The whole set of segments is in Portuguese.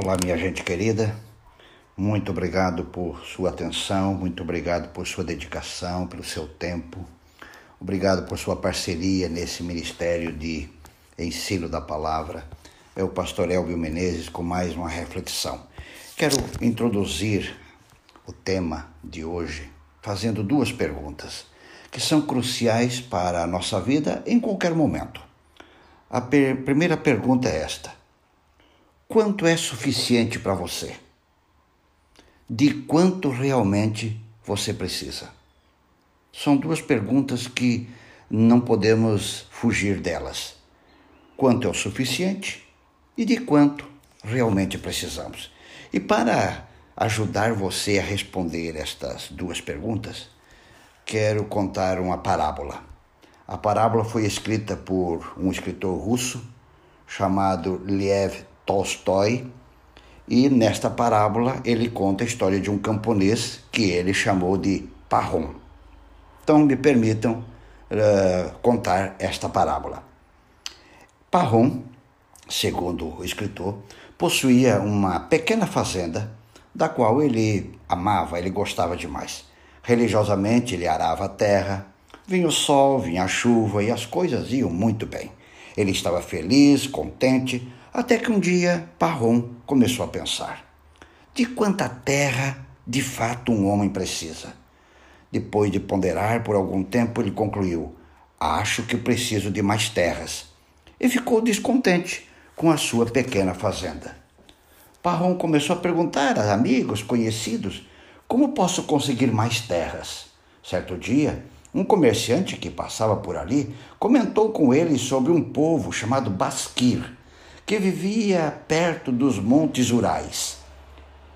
Olá, minha gente querida. Muito obrigado por sua atenção, muito obrigado por sua dedicação, pelo seu tempo. Obrigado por sua parceria nesse ministério de ensino da palavra. É o pastor Elvio Menezes com mais uma reflexão. Quero introduzir o tema de hoje fazendo duas perguntas que são cruciais para a nossa vida em qualquer momento. A per primeira pergunta é esta: Quanto é suficiente para você? De quanto realmente você precisa? São duas perguntas que não podemos fugir delas. Quanto é o suficiente e de quanto realmente precisamos? E para ajudar você a responder estas duas perguntas, quero contar uma parábola. A parábola foi escrita por um escritor russo chamado Lev Tolstói, e nesta parábola ele conta a história de um camponês que ele chamou de Parrom. Então me permitam uh, contar esta parábola. Parrom, segundo o escritor, possuía uma pequena fazenda da qual ele amava, ele gostava demais. Religiosamente ele arava a terra, vinha o sol, vinha a chuva e as coisas iam muito bem. Ele estava feliz, contente, até que um dia Parrom começou a pensar: de quanta terra de fato um homem precisa? Depois de ponderar por algum tempo, ele concluiu: acho que preciso de mais terras. E ficou descontente com a sua pequena fazenda. Parrom começou a perguntar a amigos, conhecidos, como posso conseguir mais terras? Certo dia, um comerciante que passava por ali comentou com ele sobre um povo chamado Basquir, que vivia perto dos Montes Urais.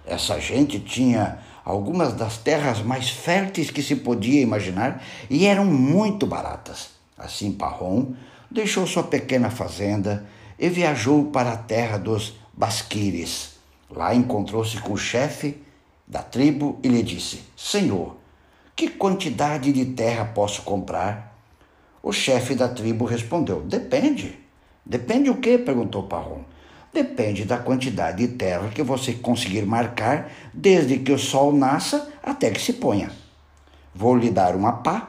Essa gente tinha algumas das terras mais férteis que se podia imaginar e eram muito baratas. Assim, Parrom deixou sua pequena fazenda e viajou para a terra dos Basquires. Lá encontrou-se com o chefe da tribo e lhe disse: Senhor, que quantidade de terra posso comprar? O chefe da tribo respondeu: Depende. Depende o quê? perguntou Parrom. Depende da quantidade de terra que você conseguir marcar desde que o sol nasça até que se ponha. Vou lhe dar uma pá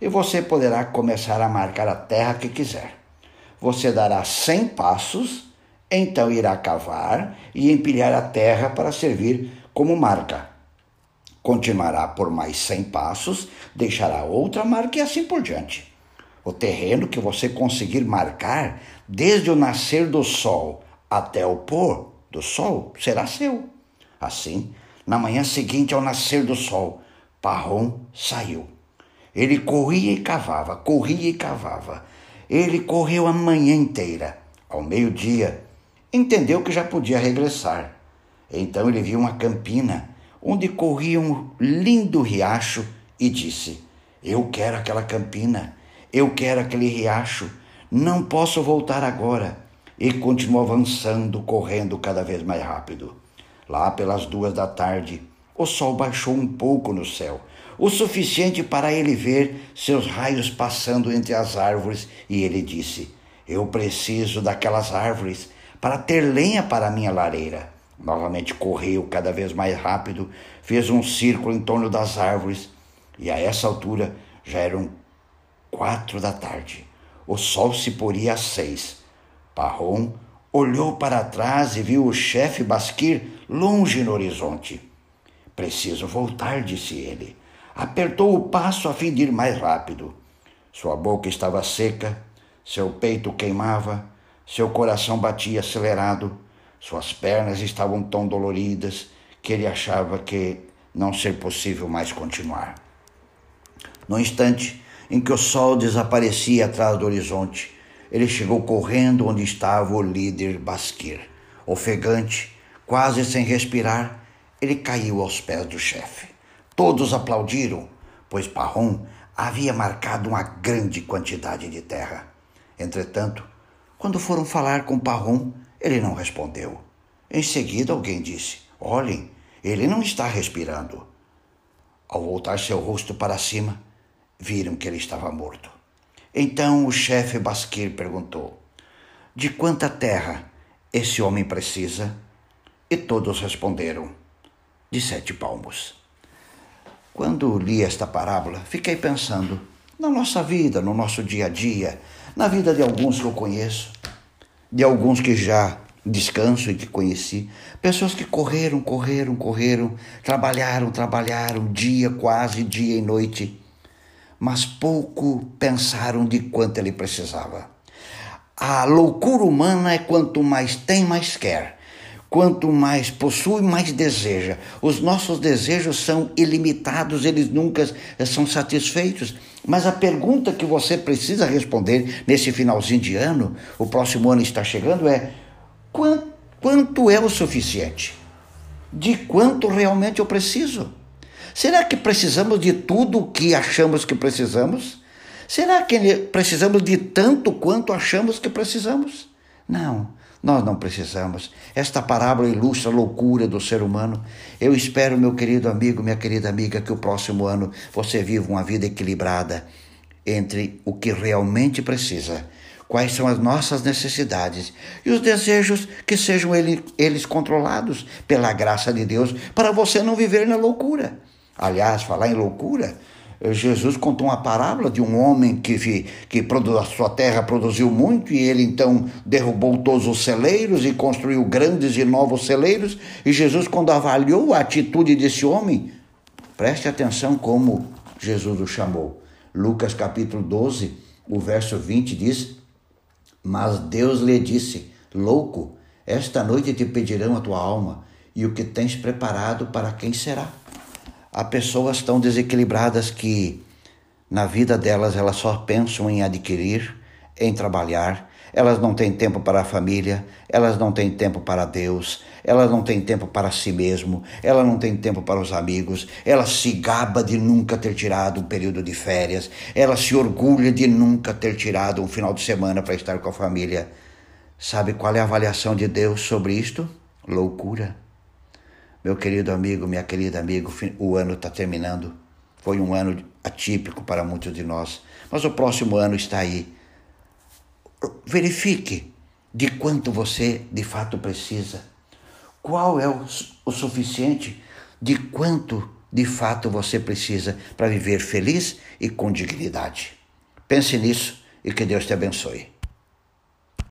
e você poderá começar a marcar a terra que quiser. Você dará cem passos, então irá cavar e empilhar a terra para servir como marca. Continuará por mais cem passos, deixará outra marca e assim por diante. O terreno que você conseguir marcar desde o nascer do sol até o pôr do sol será seu. Assim, na manhã seguinte ao nascer do sol, Parrom saiu. Ele corria e cavava, corria e cavava. Ele correu a manhã inteira. Ao meio-dia, entendeu que já podia regressar. Então ele viu uma campina onde corria um lindo riacho e disse: Eu quero aquela campina. Eu quero aquele riacho. Não posso voltar agora. E continuou avançando, correndo cada vez mais rápido. Lá pelas duas da tarde, o sol baixou um pouco no céu, o suficiente para ele ver seus raios passando entre as árvores, e ele disse: Eu preciso daquelas árvores para ter lenha para minha lareira. Novamente correu cada vez mais rápido, fez um círculo em torno das árvores, e a essa altura já eram quatro da tarde. O sol se poria às seis. Parrom olhou para trás e viu o chefe Basquir longe no horizonte. Preciso voltar, disse ele. Apertou o passo a fim de ir mais rápido. Sua boca estava seca, seu peito queimava, seu coração batia acelerado, suas pernas estavam tão doloridas que ele achava que não ser possível mais continuar. No instante, em que o sol desaparecia atrás do horizonte, ele chegou correndo onde estava o líder Basquir. Ofegante, quase sem respirar, ele caiu aos pés do chefe. Todos aplaudiram, pois Parrom havia marcado uma grande quantidade de terra. Entretanto, quando foram falar com Parrom, ele não respondeu. Em seguida, alguém disse: Olhem, ele não está respirando. Ao voltar seu rosto para cima, viram que ele estava morto. Então o chefe Basquir perguntou: De quanta terra esse homem precisa? E todos responderam: De sete palmos. Quando li esta parábola, fiquei pensando na nossa vida, no nosso dia a dia, na vida de alguns que eu conheço, de alguns que já descanso e que conheci, pessoas que correram, correram, correram, trabalharam, trabalharam, dia quase, dia e noite, mas pouco pensaram de quanto ele precisava. A loucura humana é quanto mais tem, mais quer. Quanto mais possui, mais deseja. Os nossos desejos são ilimitados, eles nunca são satisfeitos. Mas a pergunta que você precisa responder nesse finalzinho de ano, o próximo ano está chegando, é: quanto é o suficiente? De quanto realmente eu preciso? Será que precisamos de tudo o que achamos que precisamos? Será que precisamos de tanto quanto achamos que precisamos? Não, nós não precisamos. Esta parábola ilustra a loucura do ser humano. Eu espero, meu querido amigo, minha querida amiga, que o próximo ano você viva uma vida equilibrada entre o que realmente precisa quais são as nossas necessidades e os desejos que sejam ele, eles controlados pela graça de Deus para você não viver na loucura. Aliás, falar em loucura, Jesus contou uma parábola de um homem que, que a sua terra produziu muito e ele então derrubou todos os celeiros e construiu grandes e novos celeiros. E Jesus, quando avaliou a atitude desse homem, preste atenção como Jesus o chamou. Lucas capítulo 12, o verso 20 diz: mas Deus lhe disse: Louco, esta noite te pedirão a tua alma, e o que tens preparado para quem será? Há pessoas tão desequilibradas que na vida delas elas só pensam em adquirir, em trabalhar, elas não têm tempo para a família, elas não têm tempo para Deus, elas não têm tempo para si mesmo, ela não tem tempo para os amigos, ela se gaba de nunca ter tirado um período de férias, ela se orgulha de nunca ter tirado um final de semana para estar com a família. Sabe qual é a avaliação de Deus sobre isto? Loucura. Meu querido amigo, minha querida amiga, o ano está terminando. Foi um ano atípico para muitos de nós, mas o próximo ano está aí verifique de quanto você de fato precisa. Qual é o, o suficiente de quanto de fato você precisa para viver feliz e com dignidade. Pense nisso e que Deus te abençoe.